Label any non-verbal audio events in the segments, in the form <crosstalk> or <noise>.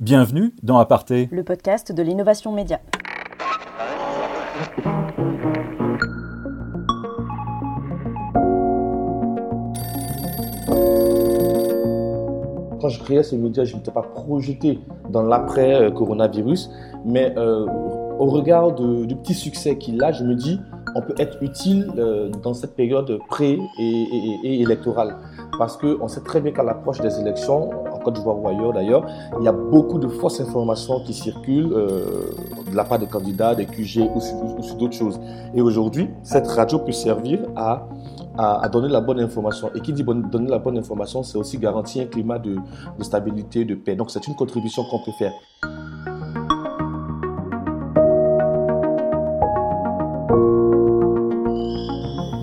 Bienvenue dans Aparté, le podcast de l'innovation média. Quand je créais ces médias, je ne m'étais pas projeté dans l'après-coronavirus, mais euh, au regard du petit succès qu'il a, je me dis, on peut être utile euh, dans cette période pré- et, électorale. Parce qu'on sait très bien qu'à l'approche des élections, Côte d'Ivoire ou ailleurs d'ailleurs, il y a beaucoup de fausses informations qui circulent euh, de la part des candidats, des QG ou sur, d'autres choses. Et aujourd'hui, cette radio peut servir à, à, donner la bonne information. Et qui dit donner la bonne information, c'est aussi garantir un climat de, de stabilité, de paix. Donc c'est une contribution qu'on peut faire.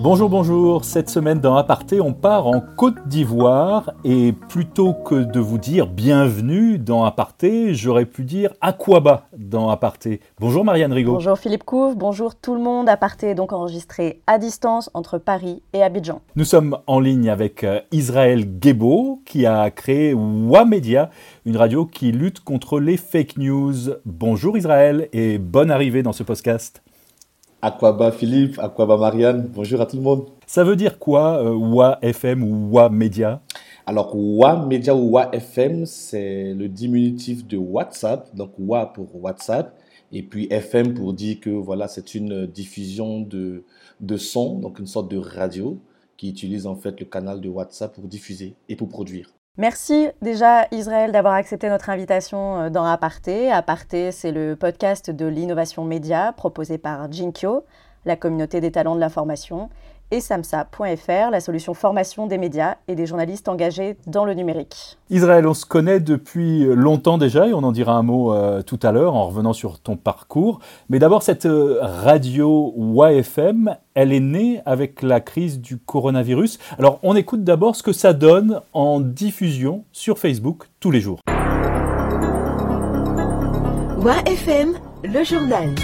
Bonjour, bonjour. Cette semaine dans Aparté, on part en Côte d'Ivoire et plutôt que de vous dire bienvenue dans Aparté, j'aurais pu dire Aquaba dans Aparté. Bonjour Marianne Rigaud. Bonjour Philippe Couve, bonjour tout le monde. Aparté est donc enregistré à distance entre Paris et Abidjan. Nous sommes en ligne avec euh, Israël Gebo qui a créé Wamedia, une radio qui lutte contre les fake news. Bonjour Israël et bonne arrivée dans ce podcast. Aquaba Philippe, Aquaba Marianne, bonjour à tout le monde. Ça veut dire quoi, euh, WA FM ou WA Media? Alors, WA Media ou WA FM, c'est le diminutif de WhatsApp, donc WA pour WhatsApp, et puis FM pour dire que voilà, c'est une diffusion de, de son, donc une sorte de radio qui utilise en fait le canal de WhatsApp pour diffuser et pour produire. Merci déjà Israël d'avoir accepté notre invitation euh, dans Aparté. Aparté, c'est le podcast de l'innovation média proposé par Jinkyo, la communauté des talents de l'information, et samsa.fr, la solution formation des médias et des journalistes engagés dans le numérique. Israël, on se connaît depuis longtemps déjà et on en dira un mot euh, tout à l'heure en revenant sur ton parcours. Mais d'abord, cette euh, radio YFM, elle est née avec la crise du coronavirus. Alors, on écoute d'abord ce que ça donne en diffusion sur Facebook tous les jours. YFM, le journal.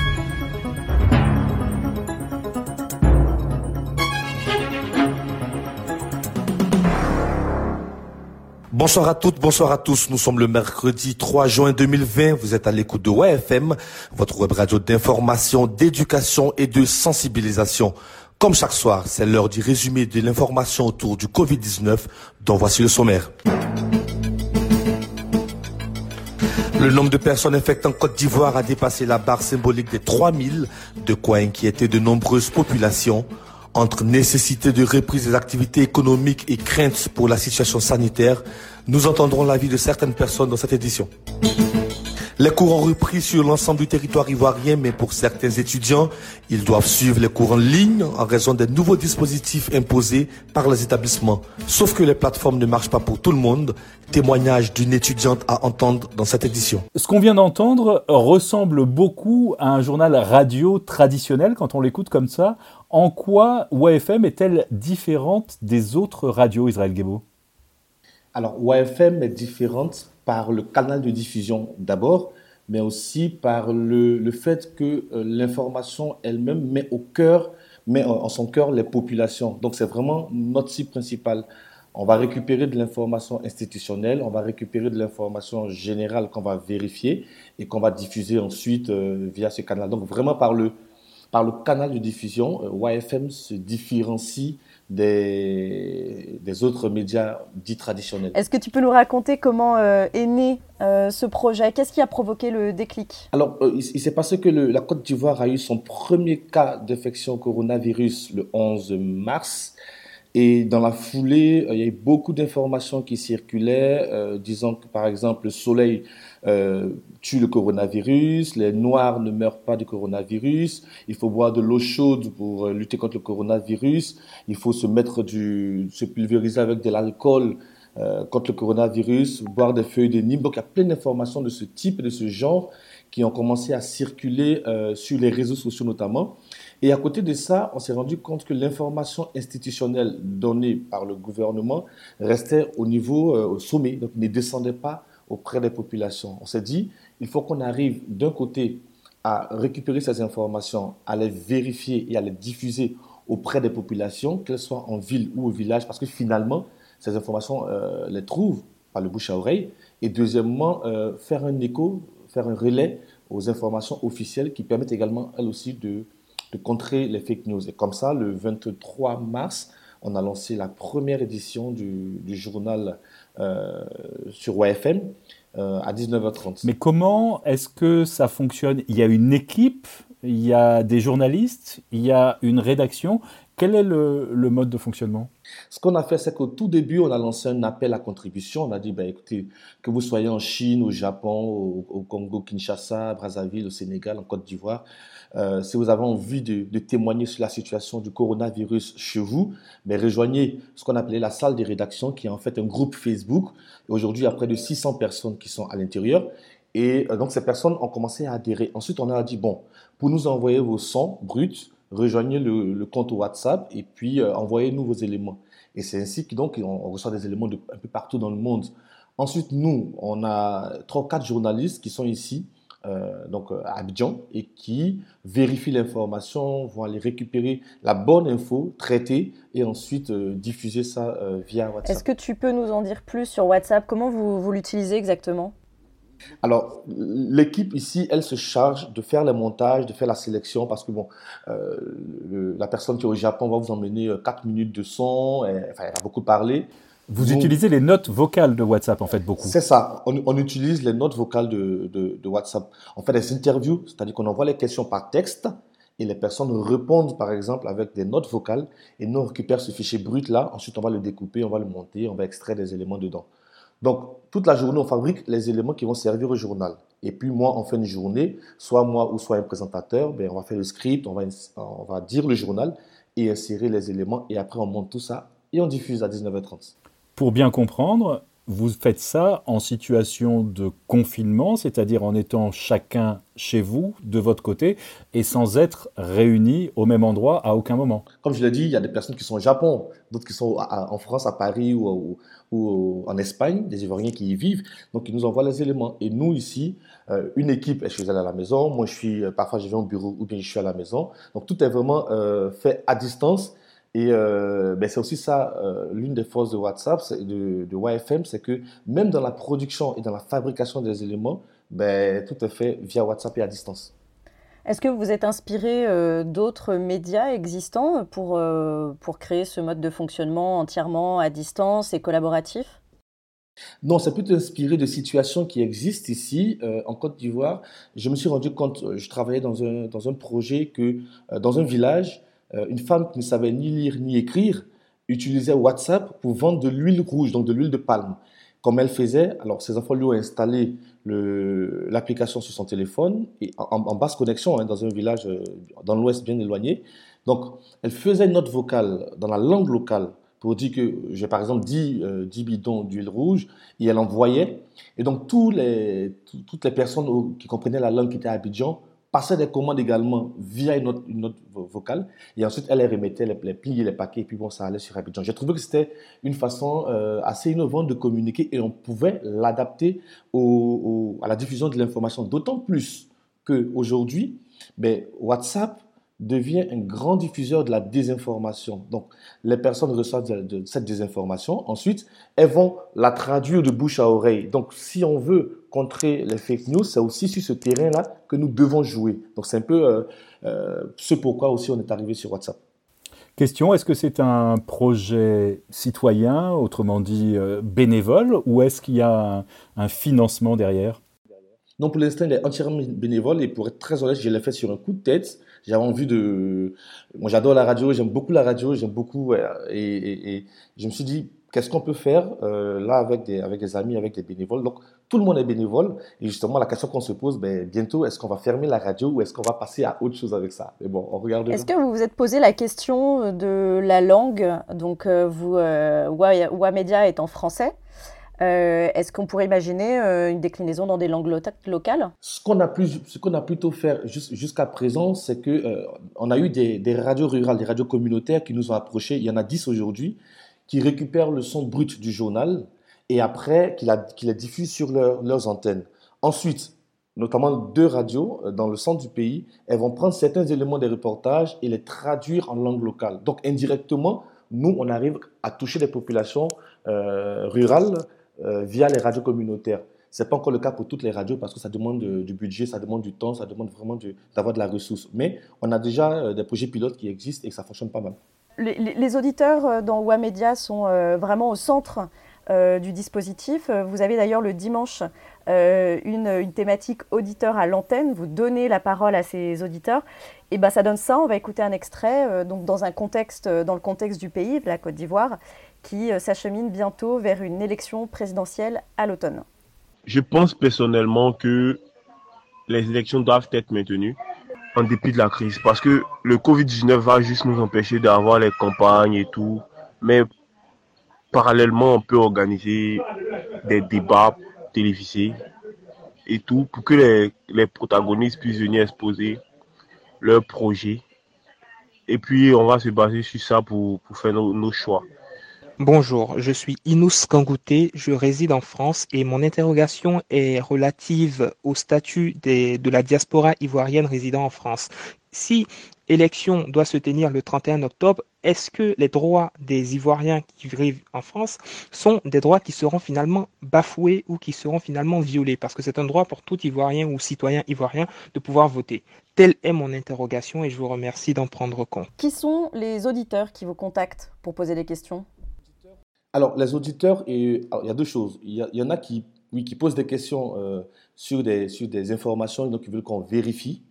Bonsoir à toutes, bonsoir à tous. Nous sommes le mercredi 3 juin 2020. Vous êtes à l'écoute de WFM, votre web radio d'information, d'éducation et de sensibilisation. Comme chaque soir, c'est l'heure du résumé de l'information autour du Covid-19, dont voici le sommaire. Le nombre de personnes infectées en Côte d'Ivoire a dépassé la barre symbolique des 3000, de quoi inquiéter de nombreuses populations. Entre nécessité de reprise des activités économiques et crainte pour la situation sanitaire, nous entendrons l'avis de certaines personnes dans cette édition. Les cours ont repris sur l'ensemble du territoire ivoirien, mais pour certains étudiants, ils doivent suivre les cours en ligne en raison des nouveaux dispositifs imposés par les établissements. Sauf que les plateformes ne marchent pas pour tout le monde. Témoignage d'une étudiante à entendre dans cette édition. Ce qu'on vient d'entendre ressemble beaucoup à un journal radio traditionnel quand on l'écoute comme ça. En quoi YFM est-elle différente des autres radios, Israël Gebo Alors, YFM est différente par le canal de diffusion d'abord, mais aussi par le, le fait que euh, l'information elle-même met au cœur, met en, en son cœur les populations. Donc, c'est vraiment notre cible principale. On va récupérer de l'information institutionnelle, on va récupérer de l'information générale qu'on va vérifier et qu'on va diffuser ensuite euh, via ce canal. Donc, vraiment par le, par le canal de diffusion, euh, YFM se différencie des, des, autres médias dits traditionnels. Est-ce que tu peux nous raconter comment euh, est né euh, ce projet? Qu'est-ce qui a provoqué le déclic? Alors, euh, il, il s'est passé que le, la Côte d'Ivoire a eu son premier cas d'infection coronavirus le 11 mars. Et dans la foulée, il y a eu beaucoup d'informations qui circulaient, euh, disant que par exemple le soleil euh, tue le coronavirus, les noirs ne meurent pas du coronavirus, il faut boire de l'eau chaude pour euh, lutter contre le coronavirus, il faut se mettre du, se pulvériser avec de l'alcool euh, contre le coronavirus, boire des feuilles de Nîmes. Donc il y a plein d'informations de ce type, de ce genre, qui ont commencé à circuler euh, sur les réseaux sociaux notamment. Et à côté de ça, on s'est rendu compte que l'information institutionnelle donnée par le gouvernement restait au niveau, euh, au sommet, donc ne descendait pas auprès des populations. On s'est dit, il faut qu'on arrive d'un côté à récupérer ces informations, à les vérifier et à les diffuser auprès des populations, qu'elles soient en ville ou au village, parce que finalement, ces informations, euh, les trouvent par le bouche à oreille. Et deuxièmement, faire un écho, faire un relais aux informations officielles qui permettent également, elles aussi, de, de contrer les fake news. Et comme ça, le 23 mars, on a lancé la première édition du, journal euh, sur YFM euh, à 19h30. Mais comment est-ce que ça fonctionne? Il y a une équipe, il y a des journalistes, il y a une rédaction. Quel est le, mode de fonctionnement? Ce qu'on a fait, c'est qu'au tout début, on a lancé un appel à contribution. On a dit, ben, écoutez, que vous soyez en Chine, au Japon, au, au Congo, Kinshasa, Brazzaville, au Sénégal, en Côte d'Ivoire, euh, si vous avez envie de, témoigner sur la situation du coronavirus chez vous, ben, rejoignez ce qu'on appelait la salle de rédaction, qui est en fait un groupe Facebook. Aujourd'hui, il y a près de 600 personnes qui sont à l'intérieur. Et euh, donc, ces personnes ont commencé à adhérer. Ensuite, on a dit, bon, pour nous envoyer vos sons bruts, rejoignez le, compte WhatsApp et puis euh, envoyez-nous vos éléments. Et c'est ainsi que donc on reçoit des éléments de un peu partout dans le monde. Ensuite, nous, on a trois quatre journalistes qui sont ici euh, donc à Abidjan et qui vérifient l'information, vont aller récupérer la bonne info, traiter et ensuite euh, diffuser ça via WhatsApp. Est-ce que tu peux nous en dire plus sur WhatsApp? Comment vous, vous l'utilisez exactement? Alors, l'équipe ici, elle se charge de faire le montage, de faire la sélection, parce que bon, euh, le, la personne qui est au Japon va vous emmener 4 minutes de son, et, enfin, elle a beaucoup parlé. Vous Donc, utilisez les notes vocales de WhatsApp, en fait, beaucoup. C'est ça. On, on, utilise les notes vocales de, de, de WhatsApp. On fait des interviews, c'est-à-dire qu'on envoie les questions par texte et les personnes répondent, par exemple, avec des notes vocales et nous, on récupère ce fichier brut-là. Ensuite, on va le découper, on va le monter, on va extraire des éléments dedans. Donc, toute la journée, on fabrique les éléments qui vont servir au journal. Et puis, moi, en fin de journée, soit moi ou soit un présentateur, ben, on va faire le script, on va, on va dire le journal et insérer les éléments. Et après, on monte tout ça et on diffuse à 19h30. Pour bien comprendre, vous faites ça en situation de confinement, c'est-à-dire en étant chacun chez vous, de votre côté, et sans être réunis au même endroit à aucun moment. Comme je l'ai dit, il y a des personnes qui sont au Japon, d'autres qui sont en France, à Paris ou, en Espagne, des Ivoiriens qui y vivent, donc ils nous envoient les éléments. Et nous, ici, euh, une équipe est chez elle à la maison, moi je suis, parfois je vais au bureau ou bien je suis à la maison. Donc tout est vraiment euh, fait à distance et euh, ben c'est aussi ça, euh, l'une des forces de WhatsApp, de, de YFM, c'est que même dans la production et dans la fabrication des éléments, ben, tout est fait via WhatsApp et à distance. Est-ce que vous êtes inspiré euh, d'autres médias existants pour, pour créer ce mode de fonctionnement entièrement à distance et collaboratif? Non, c'est plutôt inspiré de situations qui existent ici, euh, en Côte d'Ivoire. Je me suis rendu compte, je travaillais dans un, dans un projet que, euh, dans un village, une femme qui ne savait ni lire ni écrire utilisait WhatsApp pour vendre de l'huile rouge, donc de l'huile de palme. Comme elle faisait, alors ses enfants lui ont installé l'application sur son téléphone en, basse connexion hein, dans un village euh, dans l'ouest bien éloigné. Donc, elle faisait une note vocale dans la langue locale pour dire que j'ai par exemple 10, euh, 10 bidons d'huile rouge et elle envoyait. Et donc, toutes les personnes qui comprenaient la langue qui était à Abidjan passait des commandes également via une note, une vocale. Et ensuite, elle les remettait, les, les pliait les paquets, et puis bon, ça allait sur Abidjan. J'ai trouvé que c'était une façon euh, assez innovante de communiquer et on pouvait l'adapter au, à la diffusion de l'information. D'autant plus qu'aujourd'hui, ben, WhatsApp devient un grand diffuseur de la désinformation. Donc, les personnes reçoivent de, de, cette désinformation. Ensuite, elles vont la traduire de bouche à oreille. Donc, si on veut contrer les fake news, c'est aussi sur ce terrain-là que nous devons jouer. Donc, c'est un peu euh, euh, ce pourquoi aussi on est arrivé sur WhatsApp. Question, est-ce que c'est un projet citoyen, autrement dit euh, bénévole, ou est-ce qu'il y a un, un financement derrière? Non, pour l'instant, il est entièrement bénévole et pour être très honnête, je l'ai fait sur un coup de tête j'avais envie de. Moi, j'adore la radio, j'aime beaucoup la radio, j'aime beaucoup. Et, et, et, je me suis dit, qu'est-ce qu'on peut faire euh, là avec des, avec des amis, avec des bénévoles? Donc, tout le monde est bénévole. Et justement, la question qu'on se pose, ben, bientôt, est-ce qu'on va fermer la radio ou est-ce qu'on va passer à autre chose avec ça? Mais bon, on regarde. Est-ce que vous vous êtes posé la question de la langue? Donc, euh, vous, euh, Media est en français. Euh, Est-ce qu'on pourrait imaginer euh, une déclinaison dans des langues lo locales? Ce qu'on a, qu'on plutôt fait jusqu'à présent, c'est que euh, a eu des, radios rurales, des radios communautaires qui nous ont approchés. Il y en a 10 aujourd'hui qui récupèrent le son brut du journal et après qui, la, les diffusent sur leur, leurs antennes. Ensuite, notamment deux radios dans le centre du pays, elles vont prendre certains éléments des reportages et les traduire en langue locale. Donc indirectement, nous, on arrive à toucher des populations euh, via les radios communautaires. Ce n'est pas encore le cas pour toutes les radios parce que ça demande du budget, ça demande du temps, ça demande vraiment d'avoir de, la ressource. Mais on a déjà des projets pilotes qui existent et ça fonctionne pas mal. Les, auditeurs dans WAMedia sont vraiment au centre du dispositif. Vous avez d'ailleurs le dimanche une, une, thématique auditeur à l'antenne. Vous donnez la parole à ces auditeurs. Et ben, ça donne ça. On va écouter un extrait donc dans, un contexte, dans le contexte du pays, de la Côte d'Ivoire, qui s'achemine bientôt vers une élection présidentielle à l'automne. Je pense personnellement que les élections doivent être maintenues en dépit de la crise parce que le Covid-19 va juste nous empêcher d'avoir les campagnes et tout. Mais parallèlement, on peut organiser des débats télévisés et tout pour que les, protagonistes puissent venir exposer leurs projets. Et puis, on va se baser sur ça pour faire nos choix. Bonjour, je suis Inous Kangouté, je réside en France et mon interrogation est relative au statut de la diaspora ivoirienne résidant en France. Si l'élection doit se tenir le 31 octobre, est-ce que les droits des Ivoiriens qui vivent en France sont des droits qui seront finalement bafoués ou qui seront finalement violés? Parce que c'est un droit pour tout Ivoirien ou citoyen ivoirien de pouvoir voter. Telle est mon interrogation et je vous remercie d'en prendre compte. Qui sont les auditeurs qui vous contactent pour poser des questions? Alors, les auditeurs, il y a deux choses. Il y, en a qui, oui, qui posent des questions euh, sur, des, sur des informations, donc ils veulent qu'on vérifie.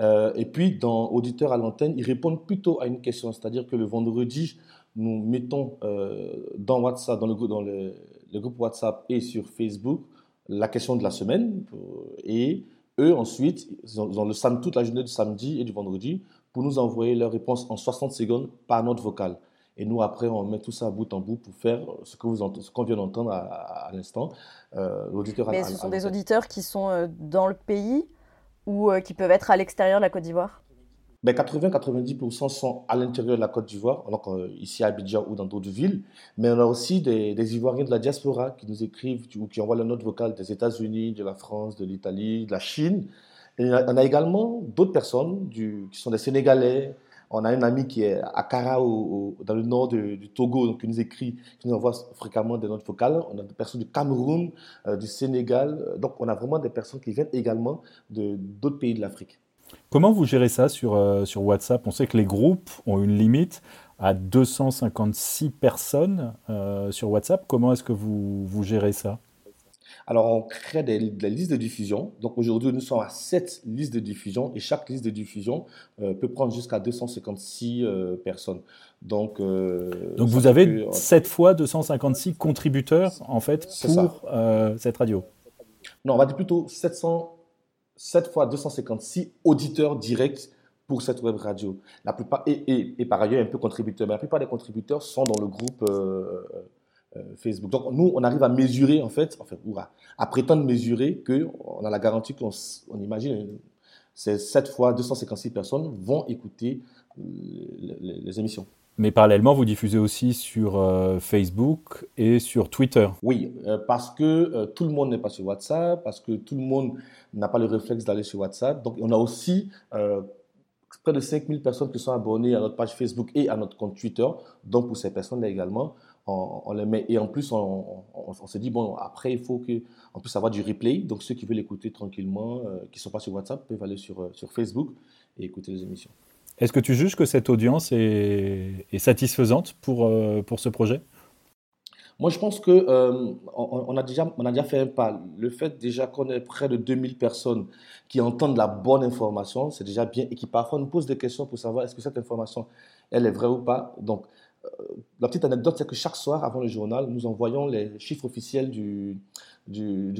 Euh, et puis, dans Auditeurs à l'antenne, ils répondent plutôt à une question. C'est-à-dire que le vendredi, nous mettons euh, dans WhatsApp, dans, le, groupe WhatsApp et sur Facebook, la question de la semaine. Et eux, ensuite, ils ont, le samedi, toute la journée du samedi et du vendredi pour nous envoyer leur réponse en 60 secondes par note vocale. Et nous, après, on met tout ça bout en bout pour faire ce qu'on vient d'entendre à, l'instant. Euh, Mais ce sont des auditeurs qui sont euh, dans le pays ou euh, qui peuvent être à l'extérieur de la Côte d'Ivoire? Ben 80-90% sont à l'intérieur de la Côte d'Ivoire, donc ici à Abidjan ou dans d'autres villes. Mais on a aussi des, Ivoiriens de la diaspora qui nous écrivent ou qui envoient la note vocale des États-Unis, de la France, de l'Italie, de la Chine. Et on a également d'autres personnes du, qui sont des Sénégalais, on a un ami qui est à Kara, dans le nord du Togo, qui nous écrit, qui nous envoie fréquemment des notes vocales. On a des personnes du Cameroun, euh, du Sénégal. Donc, on a vraiment des personnes qui viennent également d'autres pays de l'Afrique. Comment vous gérez ça sur, euh, sur WhatsApp? On sait que les groupes ont une limite à 256 personnes euh, sur WhatsApp. Comment est-ce que vous, vous gérez ça? Alors, on crée des, listes de diffusion. Donc, aujourd'hui, nous sommes à 7 listes de diffusion et chaque liste de diffusion euh, peut prendre jusqu'à 256 euh, personnes. Donc, euh, Donc vous avez 7 fois 256 contributeurs, en fait, pour cette radio Non, on va dire plutôt 700, 7 fois 256 auditeurs directs pour cette web radio. La plupart, et, et, par ailleurs un peu contributeurs, mais la plupart des contributeurs sont dans le groupe Facebook. Donc nous, on arrive à mesurer en fait, enfin, à, prétendre mesurer qu'on a la garantie qu'on on imagine ces 7 fois 256 personnes vont écouter euh, les, émissions. Mais parallèlement, vous diffusez aussi sur euh, Facebook et sur Twitter. Oui, parce que tout le monde n'est pas sur WhatsApp, parce que tout le monde n'a pas le réflexe d'aller sur WhatsApp. Donc on a aussi près de 5000 personnes qui sont abonnées à notre page Facebook et à notre compte Twitter. Donc pour ces personnes-là également, on, les met. Et en plus, on, se dit, bon, après, il faut qu'on puisse avoir du replay. Donc, ceux qui veulent écouter tranquillement, euh, qui ne sont pas sur WhatsApp, peuvent aller sur, euh, sur Facebook et écouter les émissions. Est-ce que tu juges que cette audience est, satisfaisante pour, euh, pour ce projet? Moi, je pense que on, a déjà, on a déjà fait un pas. Le fait déjà qu'on ait près de 2000 personnes qui entendent la bonne information, c'est déjà bien et qui parfois nous posent des questions pour savoir est-ce que cette information, elle est vraie ou pas. Donc, la petite anecdote, c'est que chaque soir, avant le journal, nous envoyons les chiffres officiels du,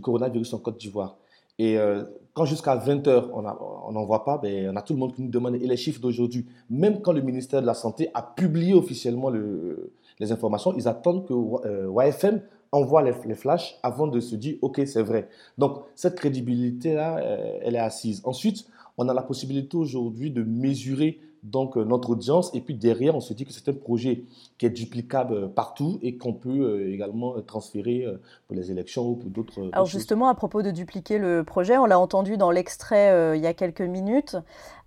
coronavirus en Côte d'Ivoire. Et euh, quand jusqu'à 20h, on n'en voit pas, ben, on a tout le monde qui nous demande et les chiffres d'aujourd'hui. Même quand le ministère de la Santé a publié officiellement le, les informations, ils attendent que euh, YFM envoie les, les, flashs avant de se dire, OK, c'est vrai. Donc, cette crédibilité-là, elle est assise. Ensuite, on a la possibilité aujourd'hui de mesurer donc euh, notre audience. Et puis derrière, on se dit que c'est un projet qui est duplicable euh, partout et qu'on peut euh, également transférer pour les élections ou pour d'autres. Alors justement, à propos de dupliquer le projet, on l'a entendu dans l'extrait il y a quelques minutes.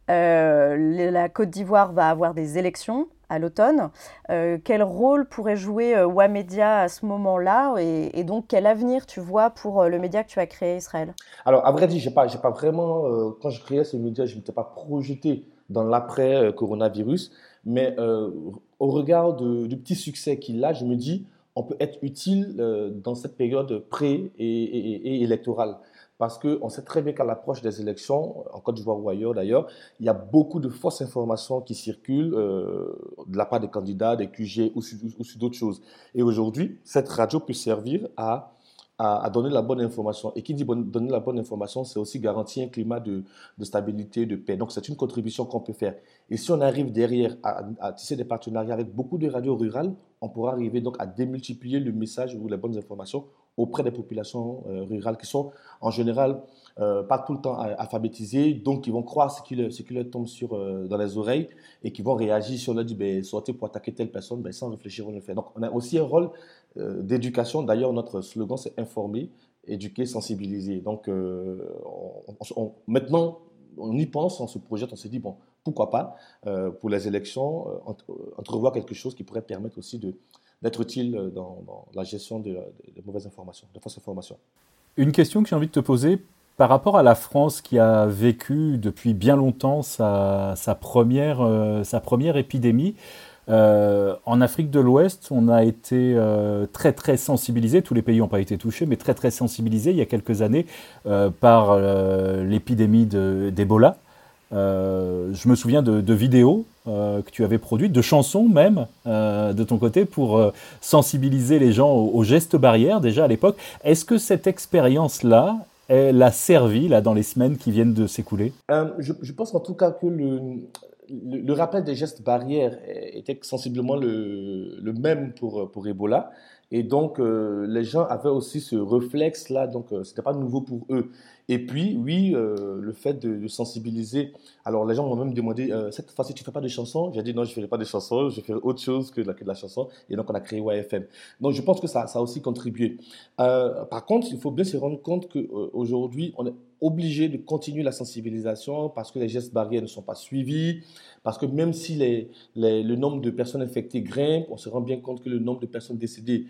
la Côte d'Ivoire va avoir des élections à l'automne. quel rôle pourrait jouer Wamedia à ce moment-là et, donc quel avenir tu vois pour le média que tu as créé, Israël? Alors, à vrai dire, j'ai pas, pas vraiment, quand je créais ce média, je ne m'étais pas projeté dans l'après-coronavirus, mais au regard du petit succès qu'il a, je me dis, on peut être utile dans cette période pré- et électorale parce qu'on sait très bien qu'à l'approche des élections, en Côte d'Ivoire ou ailleurs d'ailleurs, il y a beaucoup de fausses informations qui circulent euh, de la part des candidats, des QG ou sur, d'autres choses. Et aujourd'hui, cette radio peut servir à, à, donner la bonne information. Et qui dit donner la bonne information, c'est aussi garantir un climat de, de, stabilité, de paix. Donc c'est une contribution qu'on peut faire. Et si on arrive derrière à, à tisser des partenariats avec beaucoup de radios rurales, on pourra arriver donc à démultiplier le message ou les bonnes informations auprès des populations euh, rurales qui sont en général euh, pas tout le temps alphabétisées, donc qui vont croire ce qui, leur, tombe sur, euh, dans les oreilles et qui vont réagir si on leur dit ben, sortez pour attaquer telle personne, ben, sans réfléchir on le fait. Donc on a aussi un rôle d'éducation, d'ailleurs notre slogan c'est informer, éduquer, sensibiliser. Donc maintenant on y pense, on se projette, on se dit bon pourquoi pas pour les élections entrevoir quelque chose qui pourrait permettre aussi de d'être utile dans, la gestion de, mauvaises informations, de fausses informations? Une question que j'ai envie de te poser par rapport à la France qui a vécu depuis bien longtemps sa, première, euh, sa première épidémie. Euh, en Afrique de l'Ouest, on a été euh, très très sensibilisé, tous les pays n'ont pas été touchés, mais très très sensibilisé il y a quelques années par l'épidémie d'Ebola. Euh, je me souviens de, vidéos euh, que tu avais produites, de chansons même euh, de ton côté pour sensibiliser les gens aux, gestes barrières déjà à l'époque. Est-ce que cette expérience-là, elle a servi là dans les semaines qui viennent de s'écouler? Je, pense en tout cas que le, rappel des gestes barrières était sensiblement le, le même pour, pour Ebola. Et donc, les gens avaient aussi ce réflexe-là, donc ce n'était pas nouveau pour eux. Et puis, oui, euh, le fait de, sensibiliser. Alors, les gens m'ont même demandé euh, cette fois-ci, tu ne fais pas de chansons? J'ai dit non, je ne ferai pas de chansons, je ferai autre chose que de, la, chanson. Et donc, on a créé YFM. Donc, je pense que ça, a aussi contribué. Euh, par contre, il faut bien se rendre compte qu'aujourd'hui, on est obligé de continuer la sensibilisation parce que les gestes barrières ne sont pas suivis, parce que même si le nombre de personnes infectées grimpe, on se rend bien compte que le nombre de personnes décédées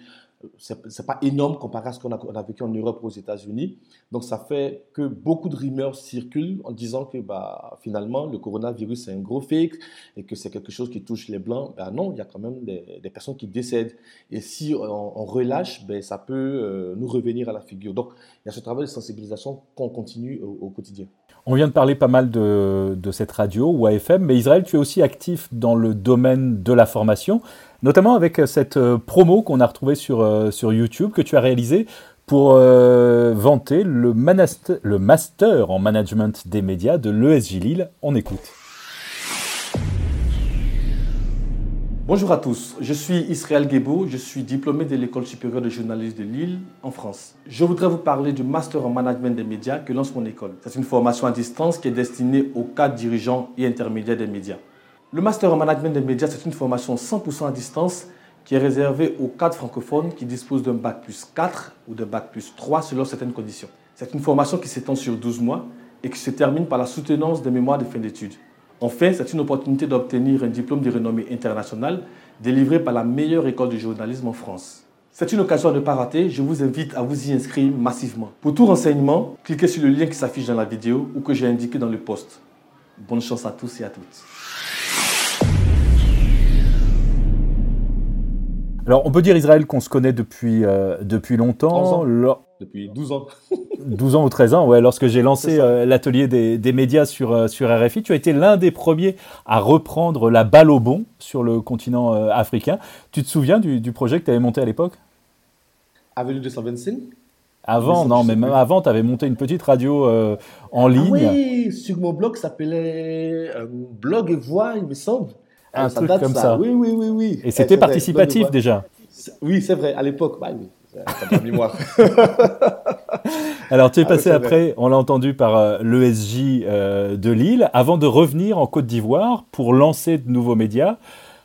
c'est pas énorme comparé à ce qu'on a, vécu en Europe ou aux États-Unis. Donc, ça fait que beaucoup de rumeurs circulent en disant que bah, finalement, le coronavirus, c'est un gros fake et que c'est quelque chose qui touche les Blancs. Ben non, il y a quand même des, personnes qui décèdent. Et si on, relâche, ben, ça peut euh, nous revenir à la figure. Donc, il y a ce travail de sensibilisation qu'on continue au, quotidien. On vient de parler pas mal de, de cette radio ou AFM, mais Israël, tu es aussi actif dans le domaine de la formation notamment avec euh, cette euh, promo qu'on a retrouvée sur, euh, sur YouTube que tu as réalisée pour vanter le, le, master en management des médias de l'ESJ Lille. On écoute. Bonjour à tous, je suis Israël Guébo, je suis diplômé de l'École supérieure de journalisme de Lille en France. Je voudrais vous parler du master en management des médias que lance mon école. C'est une formation à distance qui est destinée aux cadres dirigeants et intermédiaires des médias. Le Master en Management des médias, c'est une formation 100% à distance qui est réservée aux cadres francophones qui disposent d'un bac plus 4 ou d'un bac plus 3 selon certaines conditions. C'est une formation qui s'étend sur 12 mois et qui se termine par la soutenance des mémoires de fin d'études. Enfin, c'est une opportunité d'obtenir un diplôme de renommée internationale délivré par la meilleure école de journalisme en France. C'est une occasion à ne pas rater, je vous invite à vous y inscrire massivement. Pour tout renseignement, cliquez sur le lien qui s'affiche dans la vidéo ou que j'ai indiqué dans le post. Bonne chance à tous et à toutes. Alors, on peut dire, Israël, qu'on se connaît depuis, euh, depuis longtemps. Depuis 12 ans. <laughs> 12 ans ou 13 ans, ouais. Lorsque j'ai lancé euh, l'atelier des, des, médias sur, euh, sur RFI, tu as été l'un des premiers à reprendre la balle au bon sur le continent africain. Tu te souviens du, du projet que tu avais monté à l'époque? Avenue 225 avant, non, mais même avant, tu avais monté une petite radio en ah ligne. oui, sur mon blog, ça s'appelle Blog et Voix, il me semble un truc comme ça. Oui, oui, oui, oui. Et c'était participatif déjà. Oui, c'est vrai, à l'époque. Bah, oui. <laughs> Alors, tu es ah passé après, on l'a entendu, par euh, l'ESJ euh, de Lille, avant de revenir en Côte d'Ivoire pour lancer de nouveaux médias,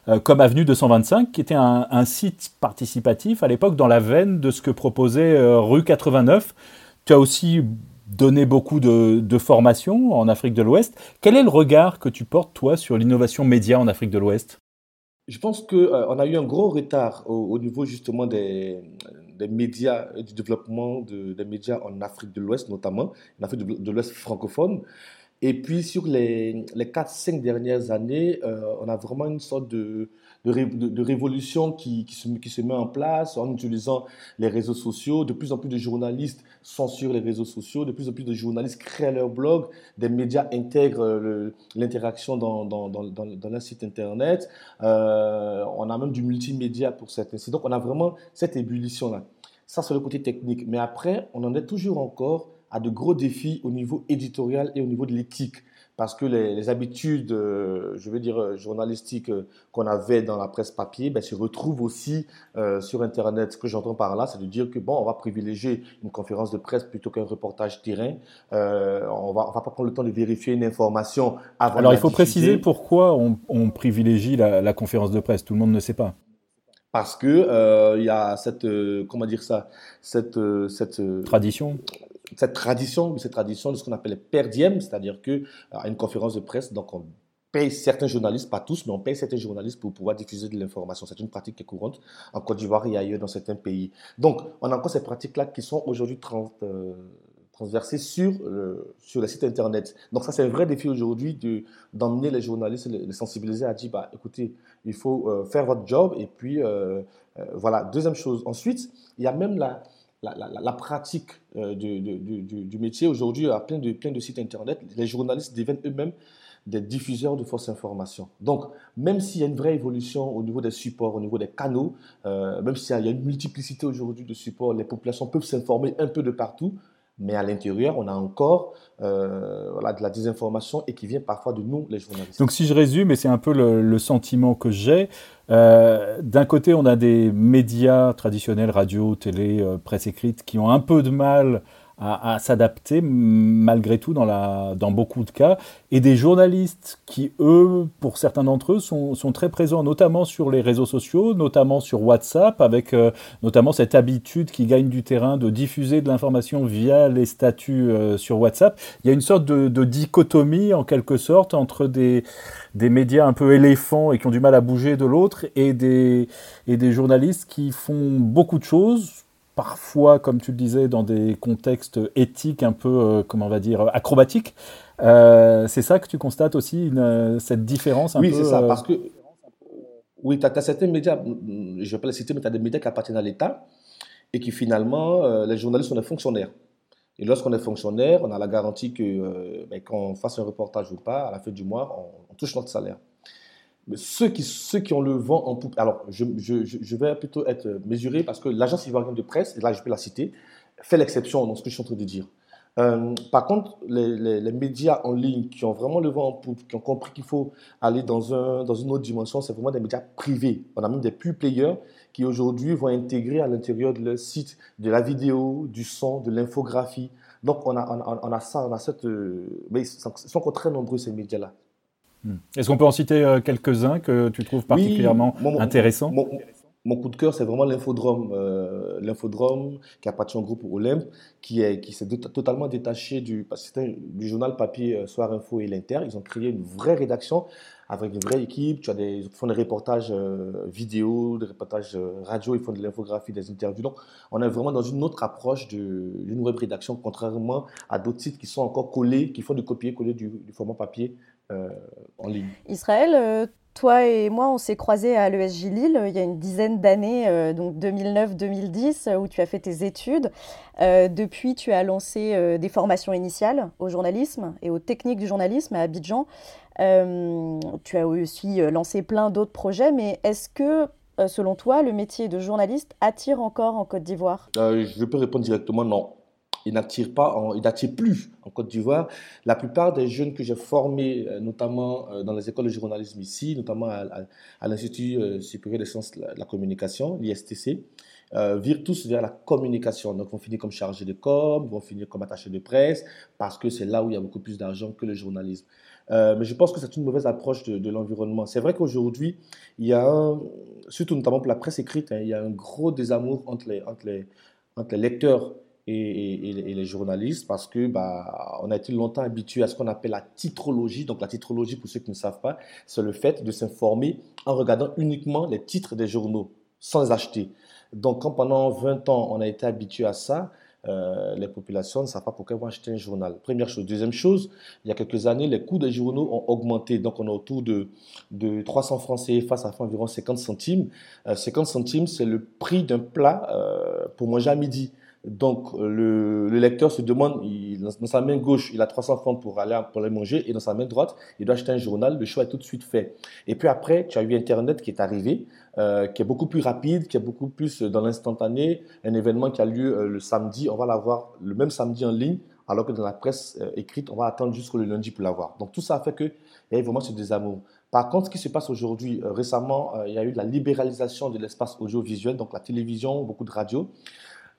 euh, comme Avenue 225, qui était un, un site participatif à l'époque dans la veine de ce que proposait Rue 89. Tu as aussi donné beaucoup de, de formations en Afrique de l'Ouest. Quel est le regard que tu portes, toi, sur l'innovation média en Afrique de l'Ouest? Je pense qu'on euh, a eu un gros retard au, niveau justement des, des médias et du développement des médias en Afrique de l'Ouest notamment, en Afrique de, l'Ouest francophone. Et puis sur les, les 4-5 dernières années, euh, on a vraiment une sorte de, de, révolution qui, qui, se, met en place en utilisant les réseaux sociaux. De plus en plus de journalistes sur les réseaux sociaux, de plus en plus de journalistes créent leur blog, des médias intègrent l'interaction dans, dans, dans, dans, leur site internet. Euh, on a même du multimédia pour certains. Donc on a vraiment cette ébullition-là. Ça, c'est le côté technique. Mais après, on en est toujours encore à de gros défis au niveau éditorial et au niveau de l'éthique parce que les, habitudes, euh, je veux dire, euh, journalistiques euh, qu'on avait dans la presse papier ben, se retrouvent aussi sur Internet. Ce que j'entends par là, c'est de dire que, bon, on va privilégier une conférence de presse plutôt qu'un reportage terrain. on va, va pas prendre le temps de vérifier une information avant Alors, il faut préciser pourquoi on, privilégie la, conférence de presse. Tout le monde ne sait pas parce que il y a cette comment dire ça cette cette tradition cette tradition, cette tradition de ce qu'on appelle les perdièmes, c'est-à-dire que à une conférence de presse, donc on paye certains journalistes, pas tous, mais on paye certains journalistes pour pouvoir diffuser de l'information. C'est une pratique qui est courante en Côte d'Ivoire et ailleurs dans certains pays. Donc, on a encore ces pratiques-là qui sont aujourd'hui euh, transversées sur, le, sur les sites Internet. Donc, ça, c'est un vrai défi aujourd'hui de, d'emmener les journalistes, les, sensibiliser à dire, bah, écoutez, il faut euh, faire votre job. Et puis, euh, voilà. Deuxième chose. Ensuite, il y a même la, la, pratique euh, du, du, métier. Aujourd'hui, à plein de, plein de sites Internet, les journalistes deviennent eux-mêmes des diffuseurs de fausses informations. Donc, même s'il y a une vraie évolution au niveau des supports, au niveau des canaux, euh, même s'il y a une multiplicité aujourd'hui de supports, les populations peuvent s'informer un peu de partout, mais à l'intérieur, on a encore euh, voilà, de la désinformation et qui vient parfois de nous, les journalistes. Donc si je résume, et c'est un peu le, sentiment que j'ai, euh, d'un côté, on a des médias traditionnels, radio, télé, euh, presse écrite, qui ont un peu de mal à, s'adapter malgré tout dans, la, dans beaucoup de cas, et des journalistes qui, eux, pour certains d'entre eux, sont, sont, très présents, notamment sur les réseaux sociaux, notamment sur WhatsApp, avec euh, notamment cette habitude qui gagne du terrain de diffuser de l'information via les statuts euh, sur WhatsApp. Il y a une sorte de, de, dichotomie, en quelque sorte, entre des, des médias un peu éléphants et qui ont du mal à bouger de l'autre, et des, et des journalistes qui font beaucoup de choses, parfois, comme tu le disais, dans des contextes éthiques un peu, euh, comment on va dire, acrobatiques. Euh, c'est ça que tu constates aussi, une, cette différence un oui, peu Oui, c'est ça, euh, parce que oui, tu as, certains médias, je ne vais pas les citer, mais tu as des médias qui appartiennent à l'État et qui finalement, les journalistes sont des fonctionnaires. Et lorsqu'on est fonctionnaire, on a la garantie que ben, qu'on fasse un reportage ou pas, à la fin du mois, on touche notre salaire ceux qui, ceux qui ont le vent en poupe, alors je, je, vais plutôt être mesuré parce que l'agence ivoirienne de presse, et là je peux la citer, fait l'exception dans ce que je suis en train de dire. Euh, par contre, les, les, médias en ligne qui ont vraiment le vent en poupe, qui ont compris qu'il faut aller dans, un, dans une autre dimension, c'est vraiment des médias privés. On a même des pure players qui aujourd'hui vont intégrer à l'intérieur de leur site de la vidéo, du son, de l'infographie. Donc on a, on, a, ça, on a cette... Euh, mais ils sont, sont très nombreux ces médias-là. Hmm. Est-ce qu'on peut en citer euh, quelques-uns que tu trouves particulièrement intéressants? mon, coup de cœur, c'est vraiment l'infodrome, euh, l'infodrome qui appartient au groupe Olympe, qui est qui s'est totalement détaché du, du journal papier euh, Soir Info et l'Inter. Ils ont créé une vraie rédaction avec une vraie équipe. Tu as des, ils font des reportages vidéo, des reportages radio, ils font de l'infographie, des interviews. Donc, on est vraiment dans une autre approche d'une web rédaction, contrairement à d'autres sites qui sont encore collés, qui font du copier-coller du, format papier euh, en ligne. Israël, euh, toi et moi, on s'est croisés à l'ESJ Lille euh, il y a une dizaine d'années, donc 2009-2010, où tu as fait tes études. depuis, tu as lancé des formations initiales au journalisme et aux techniques du journalisme à Abidjan. Tu as aussi lancé plein d'autres projets, mais est-ce que, selon toi, le métier de journaliste attire encore en Côte d'Ivoire? Je peux répondre directement non il n'attire pas, il n'attire plus en Côte d'Ivoire. La plupart des jeunes que j'ai formés, euh, notamment euh, dans les écoles de journalisme ici, notamment à, l'Institut euh, supérieur des sciences de la communication, l'ISTC, virent tous vers la communication. Donc, vont finir comme chargés de com, vont finir comme attachés de presse, parce que c'est là où il y a beaucoup plus d'argent que le journalisme. Mais je pense que c'est une mauvaise approche de, l'environnement. C'est vrai qu'aujourd'hui, il y a surtout notamment pour la presse écrite, hein, il y a un gros désamour entre les, entre les, entre les lecteurs et, les journalistes parce que bah, on a été longtemps habitué à ce qu'on appelle la titrologie? Donc la titrologie, pour ceux qui ne savent pas, c'est le fait de s'informer en regardant uniquement les titres des journaux, sans acheter. Donc quand pendant 20 ans, on a été habitué à ça, euh, les populations ne savent pas pourquoi vont acheter un journal. Première chose. Deuxième chose, il y a quelques années, les coûts des journaux ont augmenté. Donc, on est autour de, de 300 francs CFA, ça fait environ 50 centimes. 50 euh, centimes, c'est le prix d'un plat euh, pour manger à midi. Donc, le, le, lecteur se demande, dans sa main gauche, il a 300 francs pour aller, pour aller manger, et dans sa main droite, il doit acheter un journal. Le choix est tout de suite fait. Et puis après, tu as eu Internet qui est arrivé, euh, qui est beaucoup plus rapide, qui est beaucoup plus dans l'instantané. Un événement qui a lieu euh, le samedi, on va l'avoir le même samedi en ligne, alors que dans la presse euh, écrite, on va attendre jusqu'au lundi pour l'avoir. Donc, tout ça fait qu'il y a vraiment ce désamour. Par contre, ce qui se passe aujourd'hui, récemment, il y a eu la libéralisation de l'espace audiovisuel, donc la télévision, beaucoup de radio.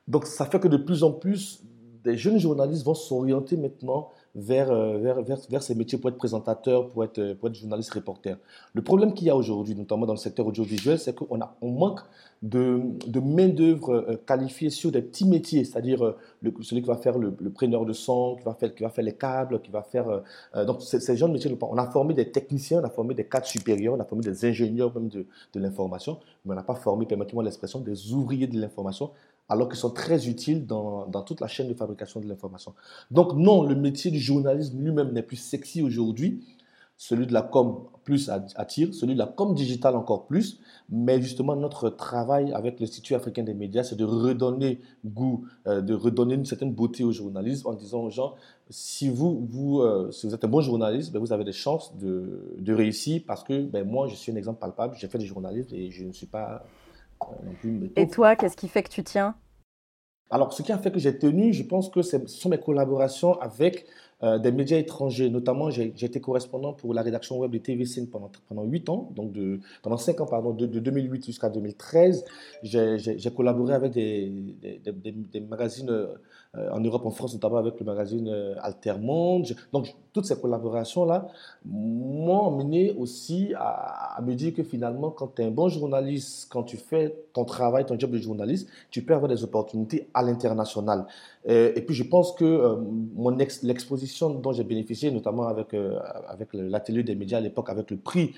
Donc ça fait que de plus en plus, des jeunes journalistes vont s'orienter maintenant vers, euh, vers, vers, vers, ces métiers pour être présentateurs, pour être, pour être journaliste, reporter. Le problème qu'il y a aujourd'hui, notamment dans le secteur audiovisuel, c'est qu'on on manque de, de main-d'œuvre euh, qualifiée sur des petits métiers, c'est-à-dire euh, celui qui va faire le, preneur de son, qui va faire, qui va faire les câbles, qui va faire. donc, ces de métiers, on a formé des techniciens, on a formé des cadres supérieurs, on a formé des ingénieurs même de, de l'information, mais on n'a pas formé, permettez-moi l'expression, des ouvriers de l'information alors qu'ils sont très utiles dans, dans, toute la chaîne de fabrication de l'information. Donc non, le métier du journalisme lui-même n'est plus sexy aujourd'hui. Celui de la com plus attire, celui de la com digital encore plus. Mais justement, notre travail avec l'Institut africain des médias, c'est de redonner goût, euh, de redonner une certaine beauté au journalisme en disant aux gens, si vous, vous, euh, si vous êtes un bon journaliste, ben vous avez des chances de, de réussir parce que ben moi, je suis un exemple palpable, j'ai fait du journalisme et je ne suis pas et toi, qu'est-ce qui fait que tu tiens? Alors, ce qui a fait que j'ai tenu, je pense que ce sont mes collaborations avec euh, des médias étrangers. Notamment, j'ai été correspondant pour la rédaction web de TV5 pendant, pendant 8 ans, donc de, pendant 5 ans, pardon, de, 2008 jusqu'à 2013. J'ai collaboré avec des, des, des, magazines euh, en Europe, en France, notamment avec le magazine euh, Altermonde. Donc, toutes ces collaborations-là m'ont amené aussi à, me dire que finalement, quand tu es un bon journaliste, quand tu fais ton travail, ton job de journaliste, tu peux avoir des opportunités à l'international. Et, puis, je pense que l'exposition dont j'ai bénéficié, notamment avec, euh, avec l'atelier des médias à l'époque, avec le prix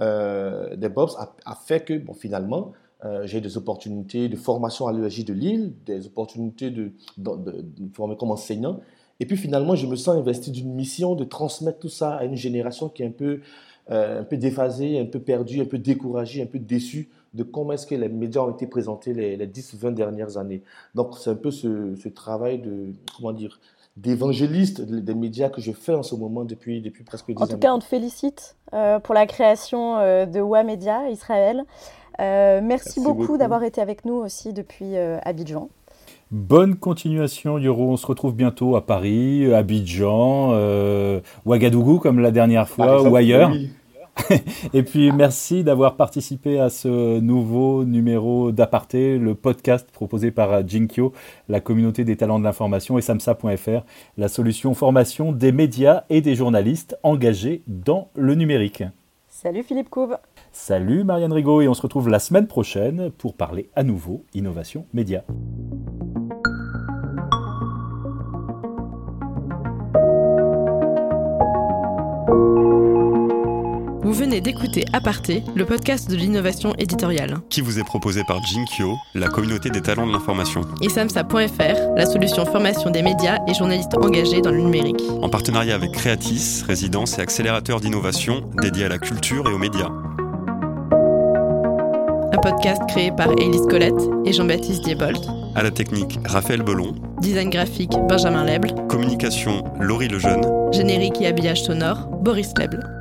euh, des Bobs, a, fait que, bon, finalement, euh, j'ai des opportunités de formation à l'ESJ de Lille, des opportunités de, de, de, de, former comme enseignant. Et puis finalement, je me sens investi d'une mission de transmettre tout ça à une génération qui est un peu, un peu déphasée, un peu perdue, un peu découragée, un peu déçue de comment est-ce que les médias ont été présentés les, les 10-20 dernières années. Donc c'est un peu ce, ce, travail de, comment dire, d'évangéliste des médias que je fais en ce moment depuis, depuis presque 10 ans. En tout cas, on te félicite euh, pour la création euh, de WA Média Israël. Euh, merci, beaucoup, d'avoir été avec nous aussi depuis Abidjan. Bonne continuation, Yoro. On se retrouve bientôt à Paris, Abidjan, Ouagadougou, comme la dernière fois, ou ailleurs. <laughs> Et puis merci d'avoir participé à ce nouveau numéro d'Aparté, le podcast proposé par Jinkyo, la communauté des talents de l'information et samsa.fr, la solution formation des médias et des journalistes engagés dans le numérique. Salut Philippe Couve. Salut Marianne Rigaud et on se retrouve la semaine prochaine pour parler à nouveau innovation média. Vous venez d'écouter Aparté, le podcast de l'innovation éditoriale. Qui vous est proposé par Jinkyo, la communauté des talents de l'information. Et samsa.fr, la solution formation des médias et journalistes engagés dans le numérique. En partenariat avec Creatis, résidence et accélérateur d'innovation dédié à la culture et aux médias. Un podcast créé par Élise Colette et Jean-Baptiste Diebold. À la technique, Raphaël Belon. Design graphique, Benjamin Leble. Communication, Laurie Lejeune. Générique et habillage sonore, Boris Leble.